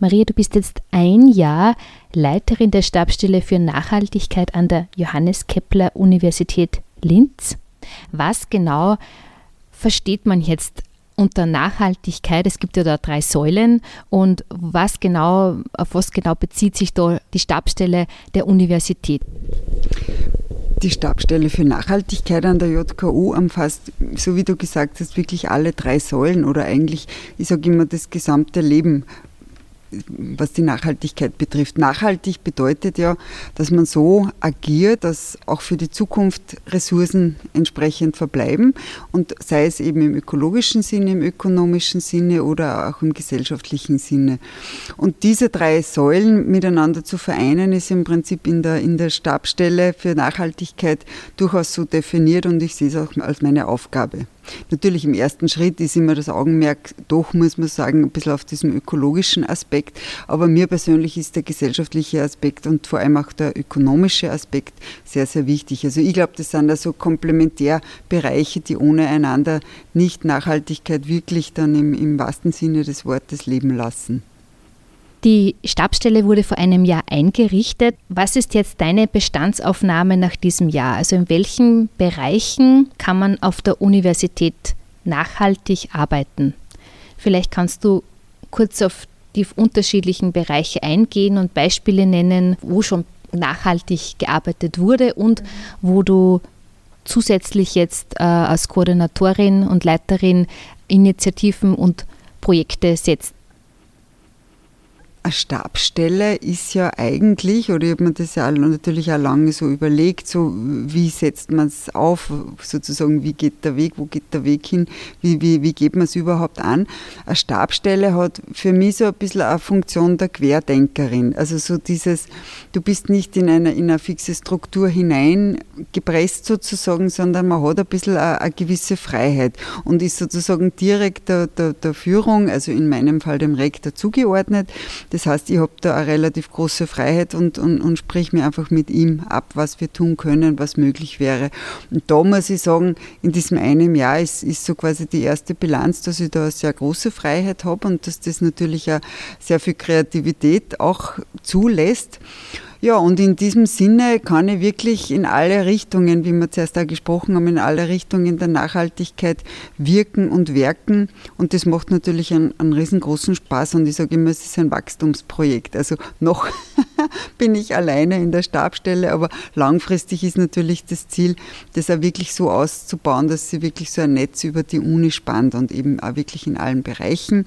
Maria, du bist jetzt ein Jahr Leiterin der Stabsstelle für Nachhaltigkeit an der Johannes Kepler Universität Linz. Was genau versteht man jetzt unter Nachhaltigkeit? Es gibt ja da drei Säulen und was genau, auf was genau bezieht sich da die Stabsstelle der Universität? Die Stabsstelle für Nachhaltigkeit an der JKU umfasst, so wie du gesagt hast, wirklich alle drei Säulen oder eigentlich, ich sage immer, das gesamte Leben was die Nachhaltigkeit betrifft. Nachhaltig bedeutet ja, dass man so agiert, dass auch für die Zukunft Ressourcen entsprechend verbleiben und sei es eben im ökologischen Sinne, im ökonomischen Sinne oder auch im gesellschaftlichen Sinne. Und diese drei Säulen miteinander zu vereinen, ist im Prinzip in der, in der Stabstelle für Nachhaltigkeit durchaus so definiert und ich sehe es auch als meine Aufgabe. Natürlich im ersten Schritt ist immer das Augenmerk doch, muss man sagen, ein bisschen auf diesem ökologischen Aspekt. Aber mir persönlich ist der gesellschaftliche Aspekt und vor allem auch der ökonomische Aspekt sehr, sehr wichtig. Also ich glaube, das sind also Komplementärbereiche, die ohne einander nicht Nachhaltigkeit wirklich dann im, im wahrsten Sinne des Wortes leben lassen. Die Stabsstelle wurde vor einem Jahr eingerichtet. Was ist jetzt deine Bestandsaufnahme nach diesem Jahr? Also in welchen Bereichen kann man auf der Universität nachhaltig arbeiten? Vielleicht kannst du kurz auf die unterschiedlichen Bereiche eingehen und Beispiele nennen, wo schon nachhaltig gearbeitet wurde und wo du zusätzlich jetzt äh, als Koordinatorin und Leiterin Initiativen und Projekte setzt eine Stabstelle ist ja eigentlich, oder ich habe mir das ja natürlich auch lange so überlegt, so wie setzt man es auf, sozusagen, wie geht der Weg, wo geht der Weg hin, wie, wie, wie geht man es überhaupt an. Eine Stabstelle hat für mich so ein bisschen eine Funktion der Querdenkerin. Also so dieses, du bist nicht in eine, in eine fixe Struktur hineingepresst sozusagen, sondern man hat ein bisschen eine, eine gewisse Freiheit und ist sozusagen direkt der, der, der Führung, also in meinem Fall dem Rektor zugeordnet das heißt, ich habe da eine relativ große Freiheit und, und, und sprich mir einfach mit ihm ab, was wir tun können, was möglich wäre. Und da muss ich sagen, in diesem einen Jahr ist, ist so quasi die erste Bilanz, dass ich da eine sehr große Freiheit habe und dass das natürlich auch sehr viel Kreativität auch zulässt. Ja, und in diesem Sinne kann ich wirklich in alle Richtungen, wie wir zuerst auch gesprochen haben, in alle Richtungen der Nachhaltigkeit wirken und werken. Und das macht natürlich einen, einen riesengroßen Spaß. Und ich sage immer, es ist ein Wachstumsprojekt. Also noch bin ich alleine in der Stabstelle, aber langfristig ist natürlich das Ziel, das auch wirklich so auszubauen, dass sie wirklich so ein Netz über die Uni spannt und eben auch wirklich in allen Bereichen.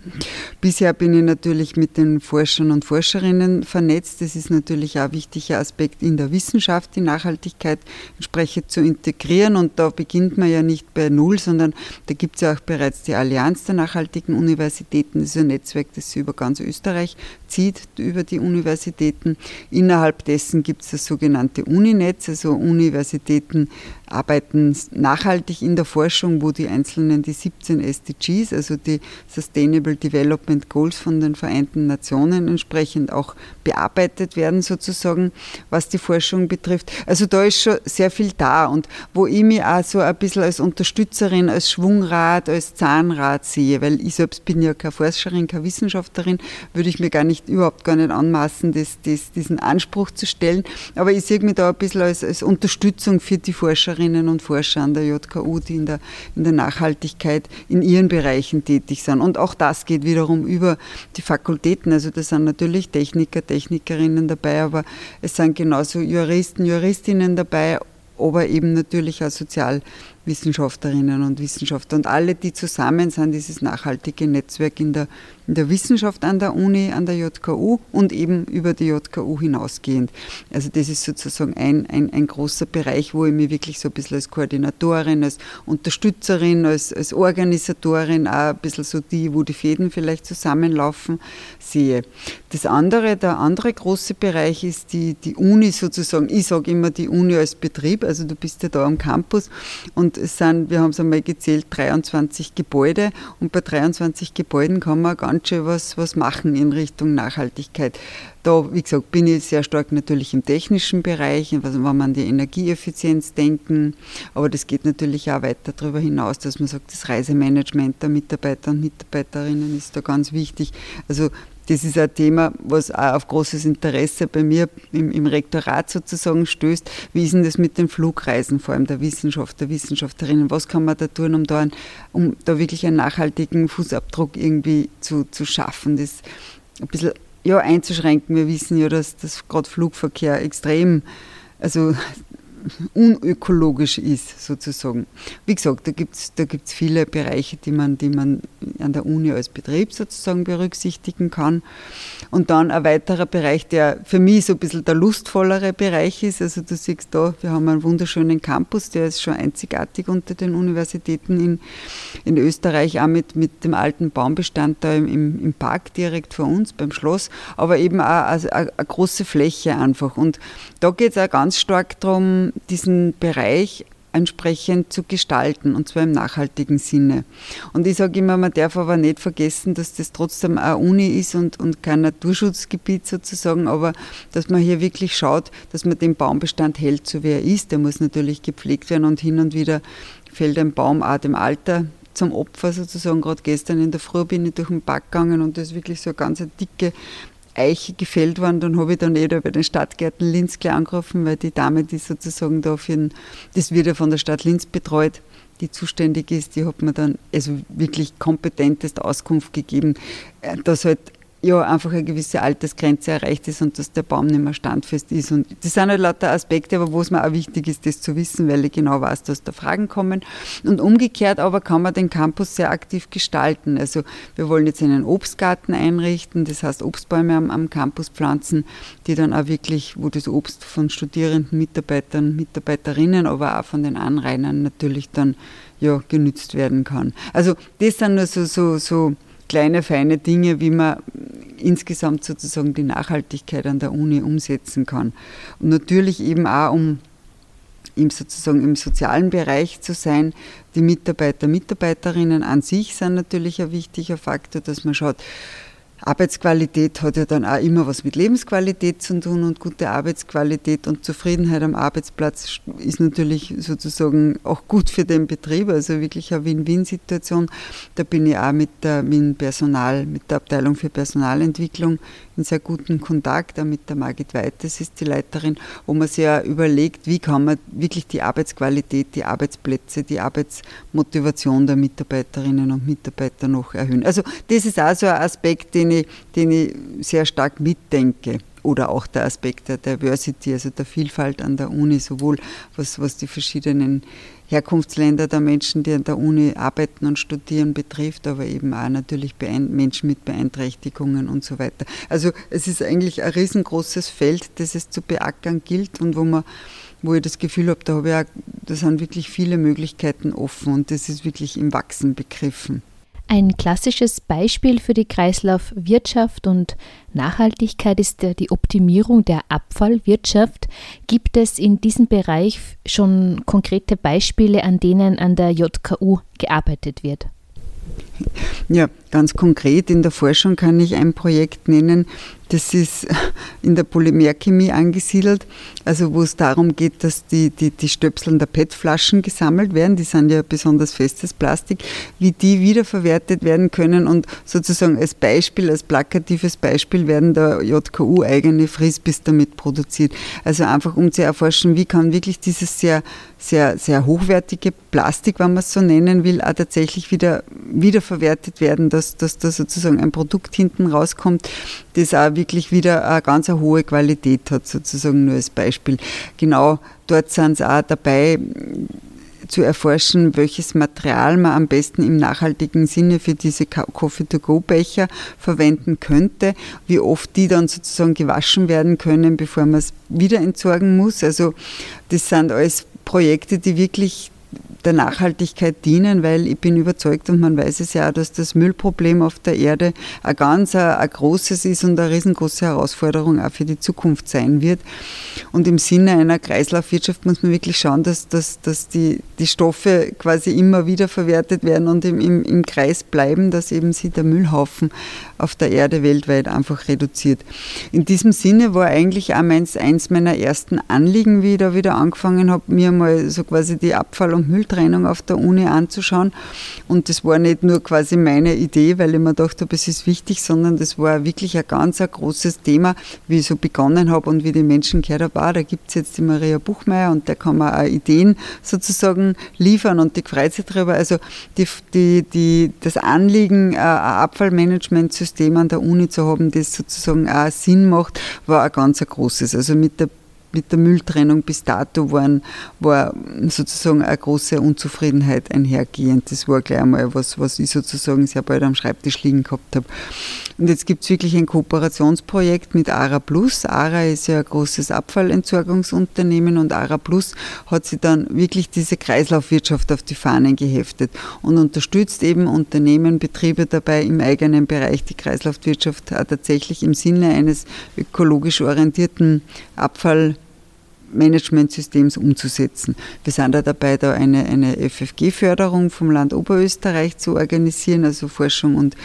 Bisher bin ich natürlich mit den Forschern und Forscherinnen vernetzt. Das ist natürlich auch wichtig wichtiger Aspekt in der Wissenschaft, die Nachhaltigkeit entsprechend zu integrieren. Und da beginnt man ja nicht bei Null, sondern da gibt es ja auch bereits die Allianz der nachhaltigen Universitäten. Das ist ein Netzwerk, das sich über ganz Österreich zieht, über die Universitäten. Innerhalb dessen gibt es das sogenannte Uninetz, also Universitäten arbeiten nachhaltig in der Forschung, wo die einzelnen, die 17 SDGs, also die Sustainable Development Goals von den Vereinten Nationen entsprechend auch bearbeitet werden, sozusagen, was die Forschung betrifft. Also da ist schon sehr viel da und wo ich mich auch so ein bisschen als Unterstützerin, als Schwungrad, als Zahnrad sehe, weil ich selbst bin ja keine Forscherin, keine Wissenschaftlerin, würde ich mir gar nicht, überhaupt gar nicht anmaßen, das, das, diesen Anspruch zu stellen. Aber ich sehe mich da ein bisschen als, als Unterstützung für die Forscherinnen Forscherinnen und Forscher an der JKU, die in der, in der Nachhaltigkeit in ihren Bereichen tätig sind. Und auch das geht wiederum über die Fakultäten. Also da sind natürlich Techniker, Technikerinnen dabei, aber es sind genauso Juristen, Juristinnen dabei, aber eben natürlich auch Sozialwissenschaftlerinnen und Wissenschaftler. Und alle, die zusammen sind, dieses nachhaltige Netzwerk in der in der Wissenschaft an der Uni, an der JKU und eben über die JKU hinausgehend. Also das ist sozusagen ein, ein, ein großer Bereich, wo ich mich wirklich so ein bisschen als Koordinatorin, als Unterstützerin, als, als Organisatorin, auch ein bisschen so die, wo die Fäden vielleicht zusammenlaufen, sehe. Das andere, der andere große Bereich ist die, die Uni sozusagen. Ich sage immer die Uni als Betrieb, also du bist ja da am Campus und es sind, wir haben es einmal gezählt, 23 Gebäude und bei 23 Gebäuden kann man ganz schön was, was machen in Richtung Nachhaltigkeit. Da, wie gesagt, bin ich sehr stark natürlich im technischen Bereich, wenn wir an die Energieeffizienz denken, aber das geht natürlich auch weiter darüber hinaus, dass man sagt, das Reisemanagement der Mitarbeiter und Mitarbeiterinnen ist da ganz wichtig. Also das ist ein Thema, was auch auf großes Interesse bei mir im, im, Rektorat sozusagen stößt. Wie ist denn das mit den Flugreisen, vor allem der Wissenschaft, der Wissenschaftlerinnen? Was kann man da tun, um da, einen, um da wirklich einen nachhaltigen Fußabdruck irgendwie zu, zu schaffen? Das ein bisschen ja, einzuschränken. Wir wissen ja, dass das gerade Flugverkehr extrem, also unökologisch ist, sozusagen. Wie gesagt, da gibt es da gibt's viele Bereiche, die man, die man an der Uni als Betrieb sozusagen berücksichtigen kann. Und dann ein weiterer Bereich, der für mich so ein bisschen der lustvollere Bereich ist. Also du siehst da, wir haben einen wunderschönen Campus, der ist schon einzigartig unter den Universitäten in, in Österreich, auch mit, mit dem alten Baumbestand da im, im Park direkt vor uns, beim Schloss, aber eben auch also eine, eine große Fläche einfach. Und da geht es auch ganz stark darum, diesen Bereich entsprechend zu gestalten, und zwar im nachhaltigen Sinne. Und ich sage immer, man darf aber nicht vergessen, dass das trotzdem eine Uni ist und, und kein Naturschutzgebiet sozusagen, aber dass man hier wirklich schaut, dass man den Baumbestand hält, so wie er ist. Der muss natürlich gepflegt werden und hin und wieder fällt ein Baum auch dem Alter zum Opfer sozusagen. Gerade gestern in der Früh bin ich durch den Park gegangen und das ist wirklich so eine ganz dicke Eiche gefällt worden, dann habe ich dann eh da bei den Stadtgärten Linz gleich angerufen, weil die Dame, die sozusagen da für den, das wird ja von der Stadt Linz betreut, die zuständig ist, die hat mir dann also wirklich kompetenteste Auskunft gegeben, äh, dass halt ja einfach eine gewisse Altersgrenze erreicht ist und dass der Baum nicht mehr standfest ist. Und das sind halt lauter Aspekte, aber wo es mir auch wichtig ist, das zu wissen, weil ich genau weiß, dass da Fragen kommen. Und umgekehrt aber kann man den Campus sehr aktiv gestalten. Also wir wollen jetzt einen Obstgarten einrichten, das heißt Obstbäume am, am Campus pflanzen, die dann auch wirklich, wo das Obst von Studierenden, Mitarbeitern, Mitarbeiterinnen, aber auch von den Anrainern natürlich dann ja, genützt werden kann. Also das sind nur so, so, so kleine, feine Dinge, wie man insgesamt sozusagen die Nachhaltigkeit an der Uni umsetzen kann. Und natürlich eben auch, um im, sozusagen im sozialen Bereich zu sein. Die Mitarbeiter, Mitarbeiterinnen an sich sind natürlich ein wichtiger Faktor, dass man schaut, Arbeitsqualität hat ja dann auch immer was mit Lebensqualität zu tun und gute Arbeitsqualität und Zufriedenheit am Arbeitsplatz ist natürlich sozusagen auch gut für den Betrieb, also wirklich eine Win-Win-Situation. Da bin ich auch mit, der, mit Personal, mit der Abteilung für Personalentwicklung in sehr guten Kontakt, auch mit der Margit Weites ist die Leiterin, wo man sich ja überlegt, wie kann man wirklich die Arbeitsqualität, die Arbeitsplätze, die Arbeitsmotivation der Mitarbeiterinnen und Mitarbeiter noch erhöhen. Also das ist auch so ein Aspekt, den ich, den ich sehr stark mitdenke oder auch der Aspekt der Diversity, also der Vielfalt an der Uni, sowohl was, was die verschiedenen Herkunftsländer der Menschen, die an der Uni arbeiten und studieren, betrifft, aber eben auch natürlich Menschen mit Beeinträchtigungen und so weiter. Also es ist eigentlich ein riesengroßes Feld, das es zu beackern gilt und wo man wo ich das Gefühl habe, da, habe ich auch, da sind wirklich viele Möglichkeiten offen und das ist wirklich im Wachsen begriffen. Ein klassisches Beispiel für die Kreislaufwirtschaft und Nachhaltigkeit ist die Optimierung der Abfallwirtschaft. Gibt es in diesem Bereich schon konkrete Beispiele, an denen an der JKU gearbeitet wird? Ja, ganz konkret in der Forschung kann ich ein Projekt nennen, das ist in der Polymerchemie angesiedelt, also wo es darum geht, dass die, die, die Stöpseln der PET-Flaschen gesammelt werden, die sind ja besonders festes Plastik, wie die wiederverwertet werden können und sozusagen als Beispiel, als plakatives Beispiel werden da JKU eigene Frisbis damit produziert. Also einfach um zu erforschen, wie kann wirklich dieses sehr, sehr, sehr hochwertige Plastik, wenn man es so nennen will, auch tatsächlich wieder wiederverwertet werden, dass, dass da sozusagen ein Produkt hinten rauskommt, das auch wirklich wieder eine ganz eine hohe Qualität hat, sozusagen nur als Beispiel. Genau dort sind sie auch dabei, zu erforschen, welches Material man am besten im nachhaltigen Sinne für diese Coffee-to-go-Becher verwenden könnte, wie oft die dann sozusagen gewaschen werden können, bevor man es wieder entsorgen muss. Also das sind alles Projekte, die wirklich der Nachhaltigkeit dienen, weil ich bin überzeugt und man weiß es ja dass das Müllproblem auf der Erde ein ganz ein, ein großes ist und eine riesengroße Herausforderung auch für die Zukunft sein wird. Und im Sinne einer Kreislaufwirtschaft muss man wirklich schauen, dass, dass, dass die, die Stoffe quasi immer wieder verwertet werden und im, im, im Kreis bleiben, dass eben sie der Müllhaufen auf der Erde weltweit einfach reduziert. In diesem Sinne war eigentlich auch meins, eins meiner ersten Anliegen, wie ich da wieder angefangen habe, mir mal so quasi die Abfall- und und Mülltrennung auf der Uni anzuschauen. Und das war nicht nur quasi meine Idee, weil ich mir gedacht habe, es ist wichtig, sondern das war wirklich ein ganz ein großes Thema, wie ich so begonnen habe und wie die Menschen gehört habe, ah, da gibt es jetzt die Maria Buchmeier und der kann mir auch Ideen sozusagen liefern und die freut sich darüber. Also die, die, die, das Anliegen, ein Abfallmanagementsystem an der Uni zu haben, das sozusagen auch Sinn macht, war ein ganz ein großes. Also mit der mit der Mülltrennung bis dato waren, war sozusagen eine große Unzufriedenheit einhergehend. Das war gleich einmal was, was ich sozusagen sehr bald am Schreibtisch liegen gehabt habe. Und jetzt gibt es wirklich ein Kooperationsprojekt mit ARA Plus. ARA ist ja ein großes Abfallentsorgungsunternehmen und ARA Plus hat sich dann wirklich diese Kreislaufwirtschaft auf die Fahnen geheftet und unterstützt eben Unternehmen, Betriebe dabei im eigenen Bereich die Kreislaufwirtschaft tatsächlich im Sinne eines ökologisch orientierten Abfall Managementsystems umzusetzen. Wir sind da dabei, da eine, eine FFG-Förderung vom Land Oberösterreich zu organisieren, also Forschung und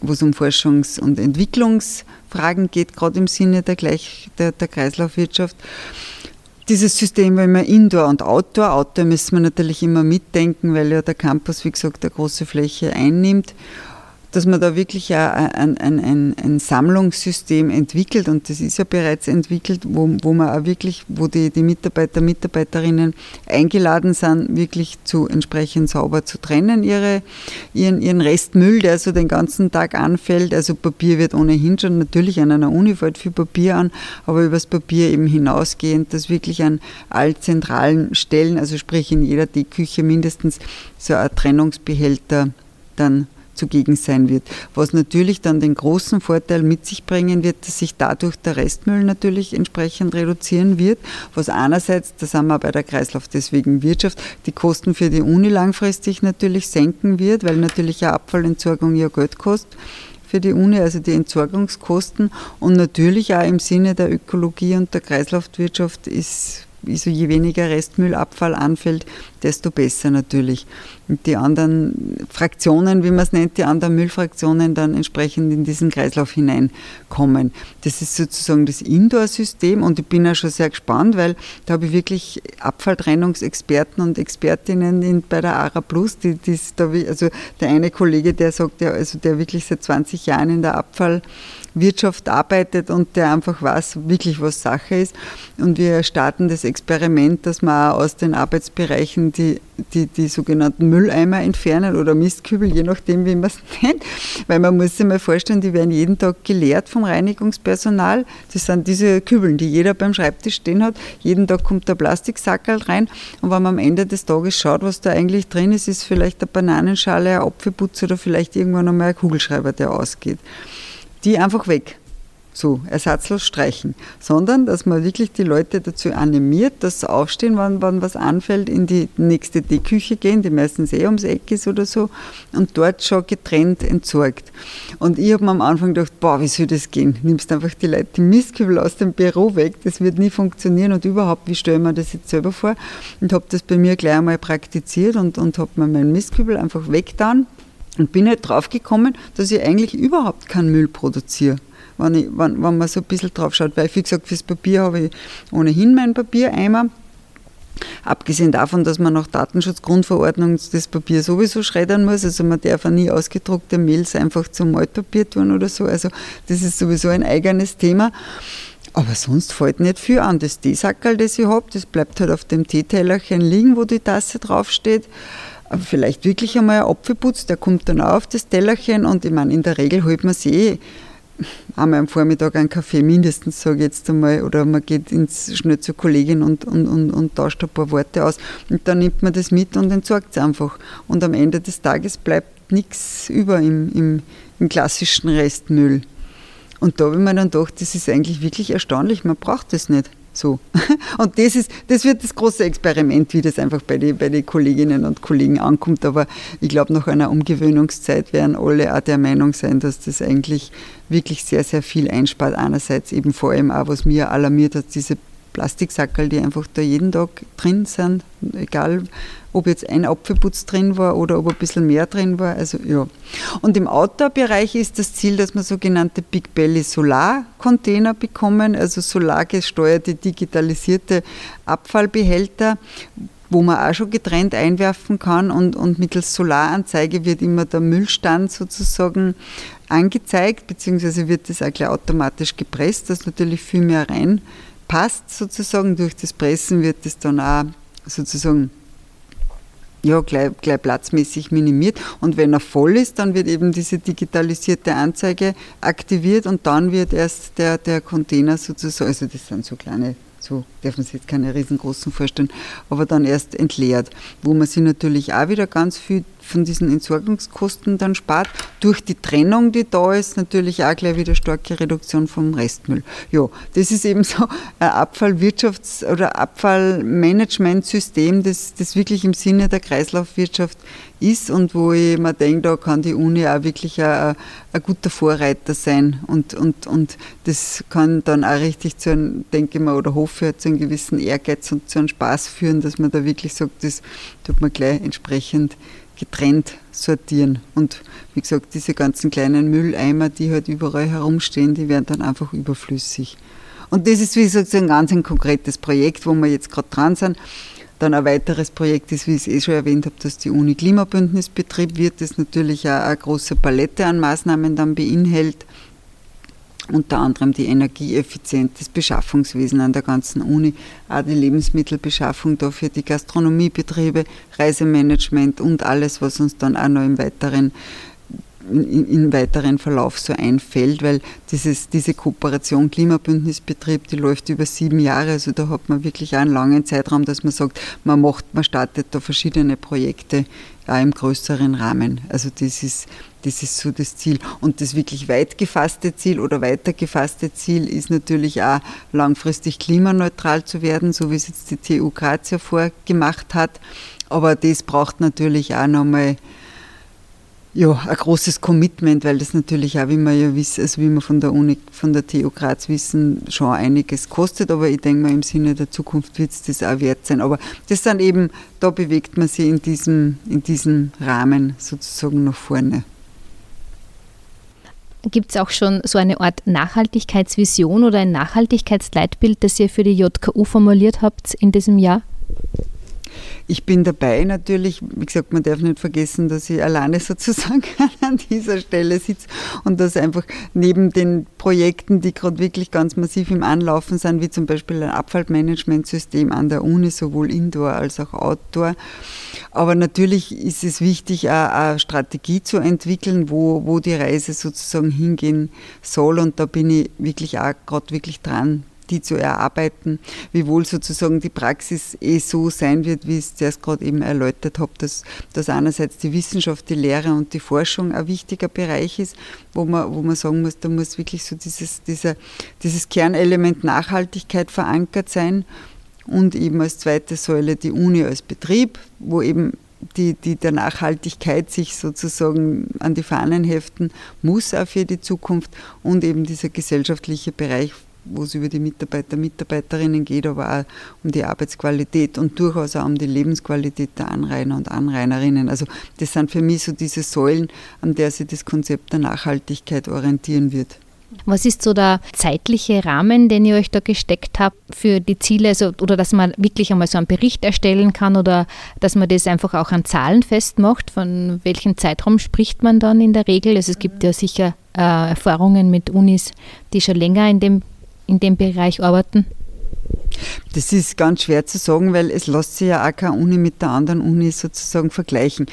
wo es um Forschungs- und Entwicklungsfragen geht, gerade im Sinne der, Gleich, der, der Kreislaufwirtschaft. Dieses System war immer Indoor und Outdoor. Outdoor müssen wir natürlich immer mitdenken, weil ja der Campus, wie gesagt, eine große Fläche einnimmt dass man da wirklich ein, ein, ein, ein, Sammlungssystem entwickelt und das ist ja bereits entwickelt, wo, wo man auch wirklich, wo die, die Mitarbeiter, Mitarbeiterinnen eingeladen sind, wirklich zu entsprechend sauber zu trennen, ihre, ihren, ihren Restmüll, der so den ganzen Tag anfällt. Also Papier wird ohnehin schon natürlich an einer Uni fällt viel Papier an, aber übers Papier eben hinausgehend, dass wirklich an all zentralen Stellen, also sprich in jeder Deckküche mindestens so ein Trennungsbehälter dann zugegen sein wird. Was natürlich dann den großen Vorteil mit sich bringen wird, dass sich dadurch der Restmüll natürlich entsprechend reduzieren wird, was einerseits, da sind wir bei der Kreislauf deswegen Wirtschaft, die Kosten für die Uni langfristig natürlich senken wird, weil natürlich eine Abfallentsorgung ja Geld kostet für die Uni, also die Entsorgungskosten und natürlich auch im Sinne der Ökologie und der Kreislaufwirtschaft ist also je weniger Restmüllabfall anfällt, desto besser natürlich. Und die anderen Fraktionen, wie man es nennt, die anderen Müllfraktionen dann entsprechend in diesen Kreislauf hineinkommen. Das ist sozusagen das Indoor-System und ich bin auch schon sehr gespannt, weil da habe ich wirklich Abfalltrennungsexperten und Expertinnen in, bei der ARA Plus, die, die also der eine Kollege, der sagt, der, also der wirklich seit 20 Jahren in der Abfall Wirtschaft arbeitet und der einfach weiß wirklich, was Sache ist. Und wir starten das Experiment, dass auch aus den Arbeitsbereichen die, die, die sogenannten Mülleimer entfernen oder Mistkübel, je nachdem, wie man es nennt. Weil man muss sich mal vorstellen, die werden jeden Tag geleert vom Reinigungspersonal. Das sind diese Kübeln, die jeder beim Schreibtisch stehen hat. Jeden Tag kommt der Plastiksackerl rein und wenn man am Ende des Tages schaut, was da eigentlich drin ist, ist vielleicht eine Bananenschale, ein Apfelputz oder vielleicht irgendwann einmal ein Kugelschreiber, der ausgeht die einfach weg. So, ersatzlos streichen. Sondern, dass man wirklich die Leute dazu animiert, dass sie aufstehen, wann, wann was anfällt, in die nächste Teeküche gehen, die meistens eh ums Eck ist oder so, und dort schon getrennt entsorgt. Und ich habe mir am Anfang gedacht, boah, wie soll das gehen? Nimmst einfach die Leute die Mistkübel aus dem Büro weg, das wird nie funktionieren und überhaupt, wie stelle ich mir das jetzt selber vor? Und habe das bei mir gleich einmal praktiziert und, und habe mir meinen Mistkübel einfach weggetan und bin halt drauf gekommen, dass ich eigentlich überhaupt keinen Müll produziere. Wenn, ich, wenn, wenn man so ein bisschen drauf schaut, weil wie gesagt, fürs Papier habe ich ohnehin meinen Papiereimer. Abgesehen davon, dass man nach Datenschutzgrundverordnung das Papier sowieso schreddern muss, also man darf auch nie ausgedruckte Mails einfach zum Altpapier tun oder so, also das ist sowieso ein eigenes Thema. Aber sonst fällt nicht viel an. Das Teesackerl, das ich habe, das bleibt halt auf dem Teetellerchen liegen, wo die Tasse draufsteht vielleicht wirklich einmal ein Apfelputz, der kommt dann auf das Tellerchen und ich meine, in der Regel holt man sich eh einmal am Vormittag einen Kaffee mindestens, sage ich jetzt einmal, oder man geht ins, schnell zur Kollegin und, und, und, und tauscht ein paar Worte aus und dann nimmt man das mit und entsorgt es einfach. Und am Ende des Tages bleibt nichts über im, im, im klassischen Restmüll. Und da habe ich mir dann gedacht, das ist eigentlich wirklich erstaunlich, man braucht das nicht. So. Und das, ist, das wird das große Experiment, wie das einfach bei den bei die Kolleginnen und Kollegen ankommt. Aber ich glaube, nach einer Umgewöhnungszeit werden alle auch der Meinung sein, dass das eigentlich wirklich sehr, sehr viel einspart. Einerseits eben vor allem auch, was mir alarmiert hat, diese Plastiksackerl, die einfach da jeden Tag drin sind, egal ob jetzt ein Apfelputz drin war oder ob ein bisschen mehr drin war. Also ja. Und im Outdoor-Bereich ist das Ziel, dass wir sogenannte Big Belly Solar-Container bekommen, also solargesteuerte, digitalisierte Abfallbehälter, wo man auch schon getrennt einwerfen kann und, und mittels Solaranzeige wird immer der Müllstand sozusagen angezeigt, beziehungsweise wird das auch gleich automatisch gepresst, dass natürlich viel mehr reinpasst sozusagen. Durch das Pressen wird das dann auch sozusagen ja, gleich, gleich platzmäßig minimiert. Und wenn er voll ist, dann wird eben diese digitalisierte Anzeige aktiviert und dann wird erst der, der Container sozusagen, also das sind so kleine so dürfen Sie jetzt keine riesengroßen vorstellen, aber dann erst entleert, wo man sich natürlich auch wieder ganz viel von diesen Entsorgungskosten dann spart. Durch die Trennung, die da ist, natürlich auch gleich wieder starke Reduktion vom Restmüll. Ja, das ist eben so ein Abfallwirtschafts- oder Abfallmanagementsystem, das, das wirklich im Sinne der Kreislaufwirtschaft ist und wo ich mir denke, da kann die Uni auch wirklich ein, ein guter Vorreiter sein und, und, und das kann dann auch richtig zu einem, denke ich mal, oder hoffe zu einem gewissen Ehrgeiz und zu einem Spaß führen, dass man da wirklich sagt, das tut man gleich entsprechend getrennt sortieren. Und wie gesagt, diese ganzen kleinen Mülleimer, die halt überall herumstehen, die werden dann einfach überflüssig. Und das ist, wie gesagt, ein ganz ein konkretes Projekt, wo wir jetzt gerade dran sind. Dann ein weiteres Projekt ist, wie ich es eh schon erwähnt habe, dass die Uni Klimabündnisbetrieb wird, das natürlich auch eine große Palette an Maßnahmen dann beinhält. Unter anderem die Energieeffizienz, das Beschaffungswesen an der ganzen Uni, auch die Lebensmittelbeschaffung dafür, die Gastronomiebetriebe, Reisemanagement und alles, was uns dann auch noch im weiteren in, weiteren Verlauf so einfällt, weil dieses, diese Kooperation Klimabündnisbetrieb, die läuft über sieben Jahre, also da hat man wirklich einen langen Zeitraum, dass man sagt, man macht, man startet da verschiedene Projekte auch im größeren Rahmen. Also das ist, das ist so das Ziel. Und das wirklich weit gefasste Ziel oder weiter gefasste Ziel ist natürlich auch langfristig klimaneutral zu werden, so wie es jetzt die TU Graz ja vorgemacht hat. Aber das braucht natürlich auch nochmal ja, ein großes Commitment, weil das natürlich auch, wie wir ja wissen, also wie wir von der Uni, von der TU Graz wissen, schon einiges kostet, aber ich denke mal, im Sinne der Zukunft wird es das auch wert sein. Aber das sind eben, da bewegt man sich in diesem, in diesem Rahmen sozusagen nach vorne. Gibt es auch schon so eine Art Nachhaltigkeitsvision oder ein Nachhaltigkeitsleitbild, das ihr für die JKU formuliert habt in diesem Jahr? Ich bin dabei natürlich, wie gesagt, man darf nicht vergessen, dass ich alleine sozusagen an dieser Stelle sitze und dass einfach neben den Projekten, die gerade wirklich ganz massiv im Anlaufen sind, wie zum Beispiel ein Abfallmanagementsystem an der Uni, sowohl Indoor als auch Outdoor. Aber natürlich ist es wichtig, eine Strategie zu entwickeln, wo, wo die Reise sozusagen hingehen soll. Und da bin ich wirklich auch gerade wirklich dran, die zu erarbeiten, wiewohl sozusagen die Praxis eh so sein wird, wie ich es zuerst gerade eben erläutert habe, dass, dass einerseits die Wissenschaft, die Lehre und die Forschung ein wichtiger Bereich ist, wo man, wo man sagen muss, da muss wirklich so dieses, dieser, dieses Kernelement Nachhaltigkeit verankert sein und eben als zweite Säule die Uni als Betrieb, wo eben die, die der Nachhaltigkeit sich sozusagen an die Fahnen heften muss auch für die Zukunft und eben dieser gesellschaftliche Bereich, wo es über die Mitarbeiter, Mitarbeiterinnen geht, aber auch um die Arbeitsqualität und durchaus auch um die Lebensqualität der Anrainer und Anrainerinnen. Also das sind für mich so diese Säulen, an der sich das Konzept der Nachhaltigkeit orientieren wird. Was ist so der zeitliche Rahmen, den ihr euch da gesteckt habt für die Ziele, also, oder dass man wirklich einmal so einen Bericht erstellen kann oder dass man das einfach auch an Zahlen festmacht? Von welchem Zeitraum spricht man dann in der Regel? Also es gibt ja sicher äh, Erfahrungen mit Unis, die schon länger in dem in dem Bereich arbeiten? Das ist ganz schwer zu sagen, weil es lässt sich ja auch keine Uni mit der anderen Uni sozusagen vergleichen.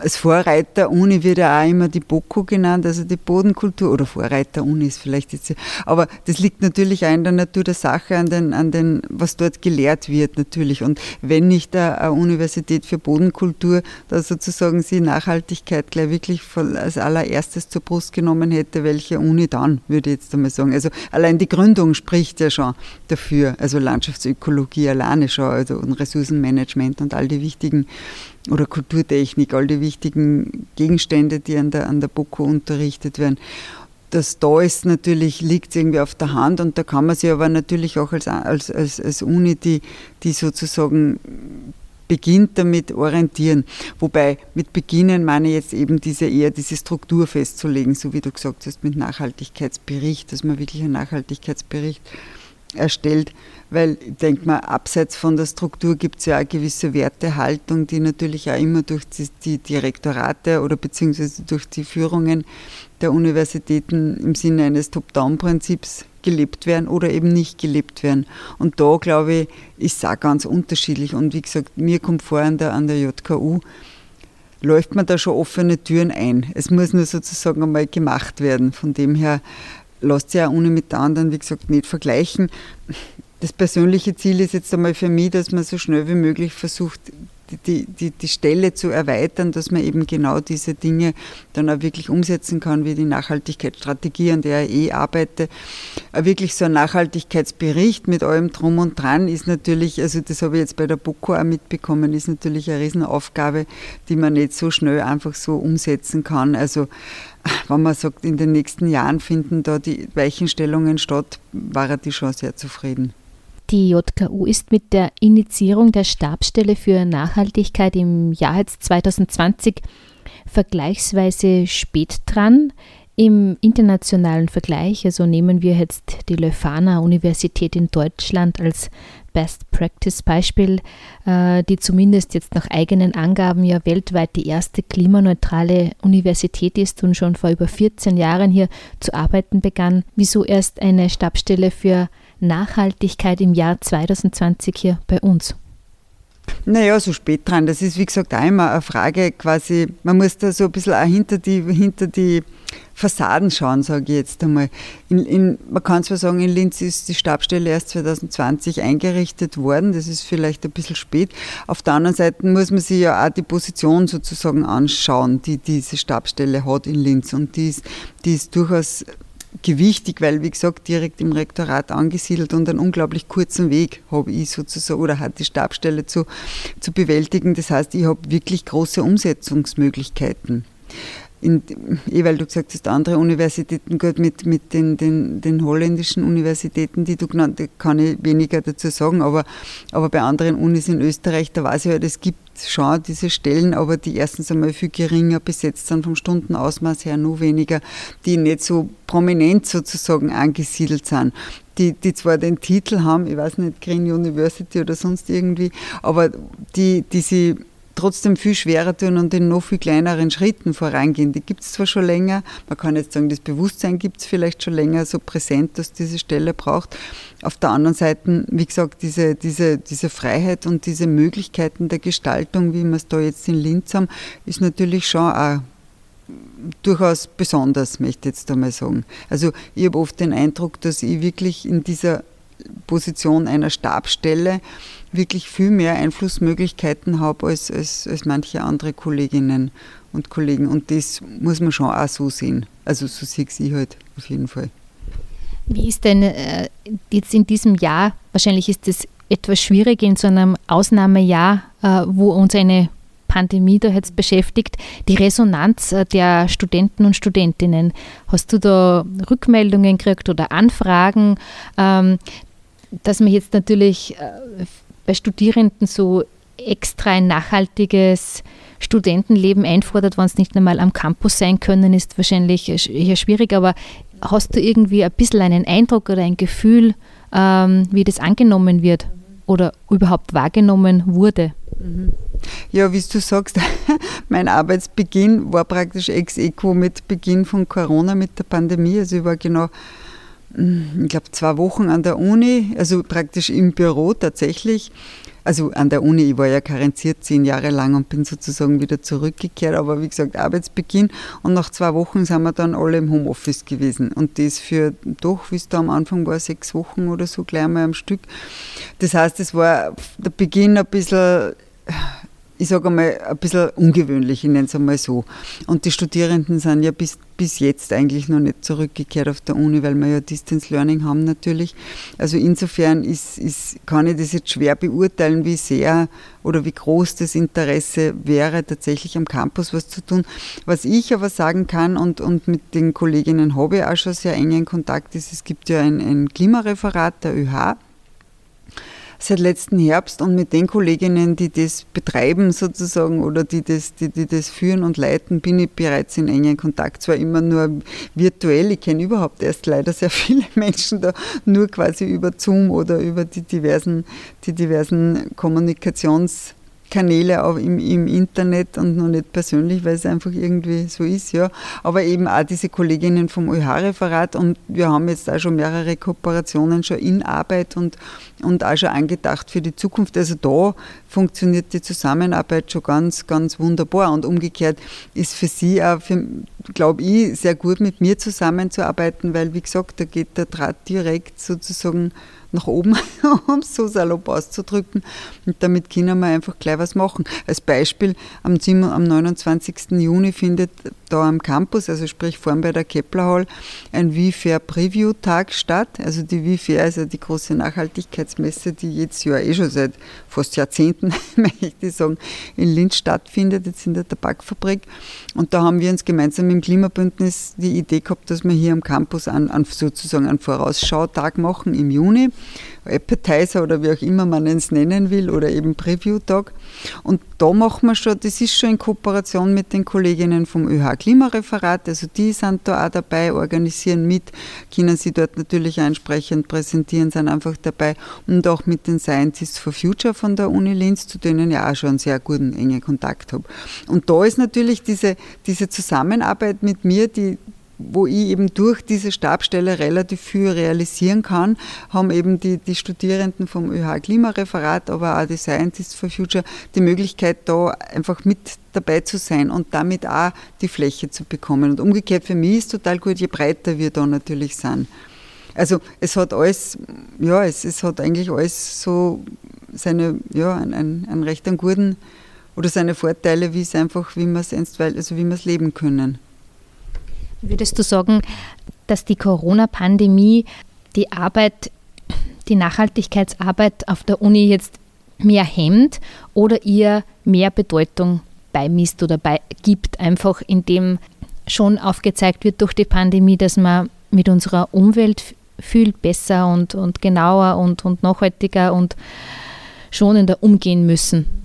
Als Vorreiter-Uni wird ja auch immer die BOKU genannt, also die Bodenkultur, oder Vorreiter-Uni ist vielleicht jetzt, aber das liegt natürlich auch in der Natur der Sache, an den, an den, was dort gelehrt wird natürlich. Und wenn nicht eine Universität für Bodenkultur da sozusagen sie Nachhaltigkeit gleich wirklich als allererstes zur Brust genommen hätte, welche Uni dann, würde ich jetzt einmal sagen. Also allein die Gründung spricht ja schon dafür, also Landschaftsökologie alleine schon, also und Ressourcenmanagement und all die wichtigen, oder Kulturtechnik, all die wichtigen Gegenstände, die an der, an der BOKU unterrichtet werden das da ist, natürlich liegt irgendwie auf der Hand und da kann man sich aber natürlich auch als, als, als, als Uni, die, die sozusagen beginnt damit orientieren. Wobei mit beginnen meine ich jetzt eben diese eher diese Struktur festzulegen, so wie du gesagt hast, mit Nachhaltigkeitsbericht, dass man wirklich einen Nachhaltigkeitsbericht erstellt, weil ich denke mal, abseits von der Struktur gibt es ja eine gewisse Wertehaltung, die natürlich auch immer durch die, die Direktorate oder beziehungsweise durch die Führungen der Universitäten im Sinne eines Top-Down-Prinzips gelebt werden oder eben nicht gelebt werden. Und da, glaube ich, ist es auch ganz unterschiedlich. Und wie gesagt, mir kommt vor an der, an der JKU, läuft man da schon offene Türen ein. Es muss nur sozusagen einmal gemacht werden. Von dem her lässt sich ja ohne mit der anderen, wie gesagt, nicht vergleichen. Das persönliche Ziel ist jetzt einmal für mich, dass man so schnell wie möglich versucht, die, die, die Stelle zu erweitern, dass man eben genau diese Dinge dann auch wirklich umsetzen kann, wie die Nachhaltigkeitsstrategie, an der ich eh arbeite. Wirklich so ein Nachhaltigkeitsbericht mit allem Drum und Dran ist natürlich, also das habe ich jetzt bei der BOKO auch mitbekommen, ist natürlich eine Riesenaufgabe, die man nicht so schnell einfach so umsetzen kann. Also wenn man sagt, in den nächsten Jahren finden da die Weichenstellungen statt, war er die schon sehr zufrieden. Die JKU ist mit der Initiierung der Stabsstelle für Nachhaltigkeit im Jahr 2020 vergleichsweise spät dran. Im internationalen Vergleich, also nehmen wir jetzt die Leuphana Universität in Deutschland als Best Practice Beispiel, äh, die zumindest jetzt nach eigenen Angaben ja weltweit die erste klimaneutrale Universität ist und schon vor über 14 Jahren hier zu arbeiten begann. Wieso erst eine Stabstelle für Nachhaltigkeit im Jahr 2020 hier bei uns? Naja, so spät dran. Das ist, wie gesagt, auch immer eine Frage quasi, man muss da so ein bisschen auch hinter die, hinter die Fassaden schauen, sage ich jetzt einmal. In, in, man kann zwar sagen, in Linz ist die Stabstelle erst 2020 eingerichtet worden, das ist vielleicht ein bisschen spät. Auf der anderen Seite muss man sich ja auch die Position sozusagen anschauen, die diese Stabstelle hat in Linz. Und die ist, die ist durchaus gewichtig, weil, wie gesagt, direkt im Rektorat angesiedelt und einen unglaublich kurzen Weg habe ich sozusagen oder hat die Stabstelle zu, zu bewältigen. Das heißt, ich habe wirklich große Umsetzungsmöglichkeiten in, eh weil du gesagt hast, andere Universitäten, gut, mit, mit den, den, den holländischen Universitäten, die du genannt hast, kann ich weniger dazu sagen, aber, aber bei anderen Unis in Österreich, da weiß ich halt, es gibt schon diese Stellen, aber die erstens einmal viel geringer besetzt sind, vom Stundenausmaß her nur weniger, die nicht so prominent sozusagen angesiedelt sind. Die, die zwar den Titel haben, ich weiß nicht, Green University oder sonst irgendwie, aber die, die sie trotzdem viel schwerer tun und in noch viel kleineren Schritten vorangehen. Die gibt es zwar schon länger, man kann jetzt sagen, das Bewusstsein gibt es vielleicht schon länger so präsent, dass diese Stelle braucht. Auf der anderen Seite, wie gesagt, diese, diese, diese Freiheit und diese Möglichkeiten der Gestaltung, wie wir es da jetzt in Linz haben, ist natürlich schon auch durchaus besonders, möchte ich jetzt einmal sagen. Also ich habe oft den Eindruck, dass ich wirklich in dieser Position einer Stabstelle wirklich viel mehr Einflussmöglichkeiten habe als, als, als manche andere Kolleginnen und Kollegen. Und das muss man schon auch so sehen. Also so sehe ich halt auf jeden Fall. Wie ist denn äh, jetzt in diesem Jahr, wahrscheinlich ist es etwas schwierig in so einem Ausnahmejahr, äh, wo uns eine Pandemie da jetzt beschäftigt, die Resonanz äh, der Studenten und Studentinnen. Hast du da Rückmeldungen gekriegt oder Anfragen, ähm, dass man jetzt natürlich äh, bei Studierenden so extra ein nachhaltiges Studentenleben einfordert, wenn es nicht einmal am Campus sein können, ist wahrscheinlich eher schwierig. Aber hast du irgendwie ein bisschen einen Eindruck oder ein Gefühl, ähm, wie das angenommen wird oder überhaupt wahrgenommen wurde? Mhm. Ja, wie du sagst, mein Arbeitsbeginn war praktisch ex equo mit Beginn von Corona, mit der Pandemie. Also ich war genau ich glaube, zwei Wochen an der Uni, also praktisch im Büro tatsächlich. Also an der Uni, ich war ja karenziert zehn Jahre lang und bin sozusagen wieder zurückgekehrt, aber wie gesagt, Arbeitsbeginn und nach zwei Wochen sind wir dann alle im Homeoffice gewesen. Und das für doch, wie es da am Anfang war, sechs Wochen oder so gleich mal am Stück. Das heißt, es war der Beginn ein bisschen ich sage einmal, ein bisschen ungewöhnlich, ich nenne es einmal so. Und die Studierenden sind ja bis, bis jetzt eigentlich noch nicht zurückgekehrt auf der Uni, weil wir ja Distance Learning haben natürlich. Also insofern ist, ist, kann ich das jetzt schwer beurteilen, wie sehr oder wie groß das Interesse wäre, tatsächlich am Campus was zu tun. Was ich aber sagen kann und, und mit den Kolleginnen habe ich auch schon sehr engen Kontakt ist, es gibt ja ein, ein Klimareferat der ÖH seit letzten Herbst und mit den Kolleginnen, die das betreiben sozusagen oder die das, die, die das führen und leiten, bin ich bereits in engen Kontakt. Zwar immer nur virtuell, ich kenne überhaupt erst leider sehr viele Menschen da nur quasi über Zoom oder über die diversen, die diversen Kommunikations- Kanäle auch im, im Internet und noch nicht persönlich, weil es einfach irgendwie so ist, ja. Aber eben auch diese Kolleginnen vom ÖH-Referat und wir haben jetzt auch schon mehrere Kooperationen schon in Arbeit und, und auch schon angedacht für die Zukunft. Also da funktioniert die Zusammenarbeit schon ganz, ganz wunderbar und umgekehrt ist für sie auch, glaube ich, sehr gut mit mir zusammenzuarbeiten, weil wie gesagt, da geht der Draht direkt sozusagen nach oben, um es so salopp auszudrücken. Und damit können wir einfach gleich was machen. Als Beispiel, am, 7, am 29. Juni findet da am Campus, also sprich vorn bei der Kepler Hall, ein WeFair Preview Tag statt. Also die WeFair ist ja die große Nachhaltigkeitsmesse, die jetzt Jahr eh schon seit fast Jahrzehnten, möchte ich sagen, in Linz stattfindet, jetzt in der Tabakfabrik. Und da haben wir uns gemeinsam im Klimabündnis die Idee gehabt, dass wir hier am Campus an, an sozusagen einen Vorausschautag machen im Juni. Appetizer oder wie auch immer man es nennen will oder eben Preview-Tag. Und da machen wir schon, das ist schon in Kooperation mit den Kolleginnen vom ÖH Klimareferat, also die sind da auch dabei, organisieren mit, können sie dort natürlich entsprechend präsentieren, sind einfach dabei und auch mit den Scientists for Future von der Uni Linz, zu denen ich auch schon einen sehr guten, engen Kontakt habe. Und da ist natürlich diese, diese Zusammenarbeit mit mir, die, wo ich eben durch diese Stabstelle relativ viel realisieren kann, haben eben die, die Studierenden vom ÖH Klimareferat, aber auch die Scientists for Future die Möglichkeit, da einfach mit dabei zu sein und damit auch die Fläche zu bekommen. Und umgekehrt für mich ist total gut, je breiter wir da natürlich sind. Also es hat alles, ja, es, es hat eigentlich alles so seine, ja, einen, einen recht einen guten oder seine Vorteile, wie es einfach, wie wir es also wie wir es leben können. Würdest du sagen, dass die Corona-Pandemie die Arbeit, die Nachhaltigkeitsarbeit auf der Uni jetzt mehr hemmt oder ihr mehr Bedeutung beimisst oder beigibt, einfach indem schon aufgezeigt wird durch die Pandemie, dass man mit unserer Umwelt viel besser und, und genauer und, und nachhaltiger und schonender umgehen müssen?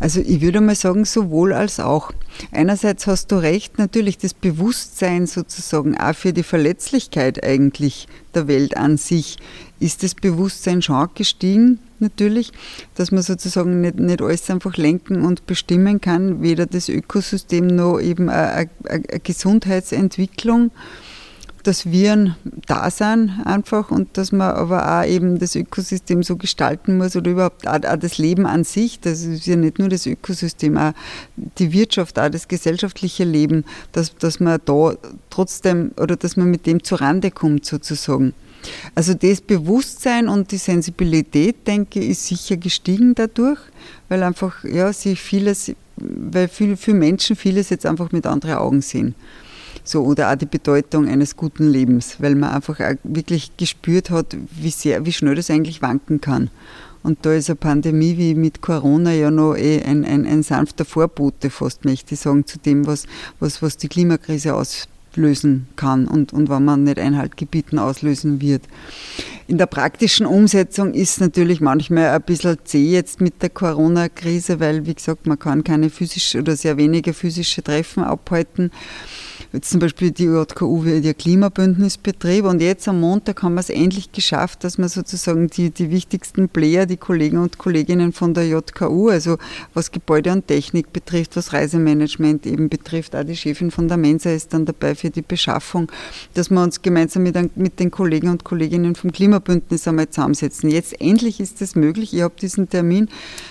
Also ich würde mal sagen, sowohl als auch. Einerseits hast du recht, natürlich das Bewusstsein sozusagen auch für die Verletzlichkeit eigentlich der Welt an sich. Ist das Bewusstsein schon gestiegen, natürlich, dass man sozusagen nicht, nicht alles einfach lenken und bestimmen kann, weder das Ökosystem noch eben eine, eine, eine Gesundheitsentwicklung dass Viren da sind einfach und dass man aber auch eben das Ökosystem so gestalten muss oder überhaupt auch, das Leben an sich, das ist ja nicht nur das Ökosystem, auch die Wirtschaft, auch das gesellschaftliche Leben, dass, dass man da trotzdem oder dass man mit dem zurande kommt sozusagen. Also das Bewusstsein und die Sensibilität, denke ich, ist sicher gestiegen dadurch, weil einfach ja, sich vieles, weil viele, viele Menschen vieles jetzt einfach mit anderen Augen sehen. So, oder auch die Bedeutung eines guten Lebens, weil man einfach auch wirklich gespürt hat, wie, sehr, wie schnell das eigentlich wanken kann. Und da ist eine Pandemie wie mit Corona ja noch eh ein, ein, ein sanfter Vorbote fast, möchte ich sagen, zu dem, was, was, was die Klimakrise auslösen kann und, und wenn man nicht Einhalt gebieten auslösen wird. In der praktischen Umsetzung ist natürlich manchmal ein bisschen zäh jetzt mit der Corona-Krise, weil, wie gesagt, man kann keine physische oder sehr wenige physische Treffen abhalten jetzt zum Beispiel die JKU wie ihr Klimabündnisbetrieb und jetzt am Montag haben wir es endlich geschafft, dass wir sozusagen die, die wichtigsten Player, die Kollegen und Kolleginnen von der JKU, also was Gebäude und Technik betrifft, was Reisemanagement eben betrifft, auch die Chefin von der Mensa ist dann dabei für die Beschaffung, dass wir uns gemeinsam mit, mit den Kollegen und Kolleginnen vom Klimabündnis einmal zusammensetzen. Jetzt endlich ist es möglich. Ich habe diesen Termin,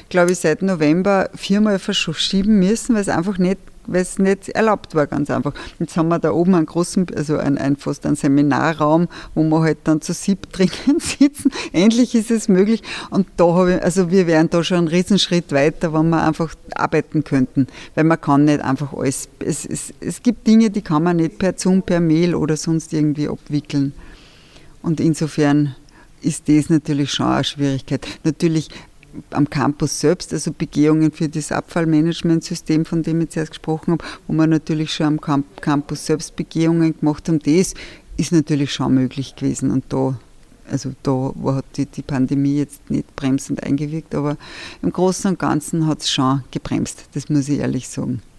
glaube ich, seit November viermal verschieben müssen, weil es einfach nicht weil es nicht erlaubt war, ganz einfach. Jetzt haben wir da oben einen großen, also ein, ein fast einen Seminarraum, wo wir halt dann zu sieb drinnen sitzen. Endlich ist es möglich. Und da habe ich, also wir wären da schon einen Riesenschritt weiter, wenn wir einfach arbeiten könnten. Weil man kann nicht einfach alles, es, es, es gibt Dinge, die kann man nicht per Zoom, per Mail oder sonst irgendwie abwickeln. Und insofern ist das natürlich schon eine Schwierigkeit. Natürlich am Campus selbst, also Begehungen für das Abfallmanagementsystem, von dem ich zuerst gesprochen habe, wo wir natürlich schon am Campus selbst Begehungen gemacht haben, das ist natürlich schon möglich gewesen und da Also da hat die, die Pandemie jetzt nicht bremsend eingewirkt, aber im Großen und Ganzen hat es schon gebremst, das muss ich ehrlich sagen.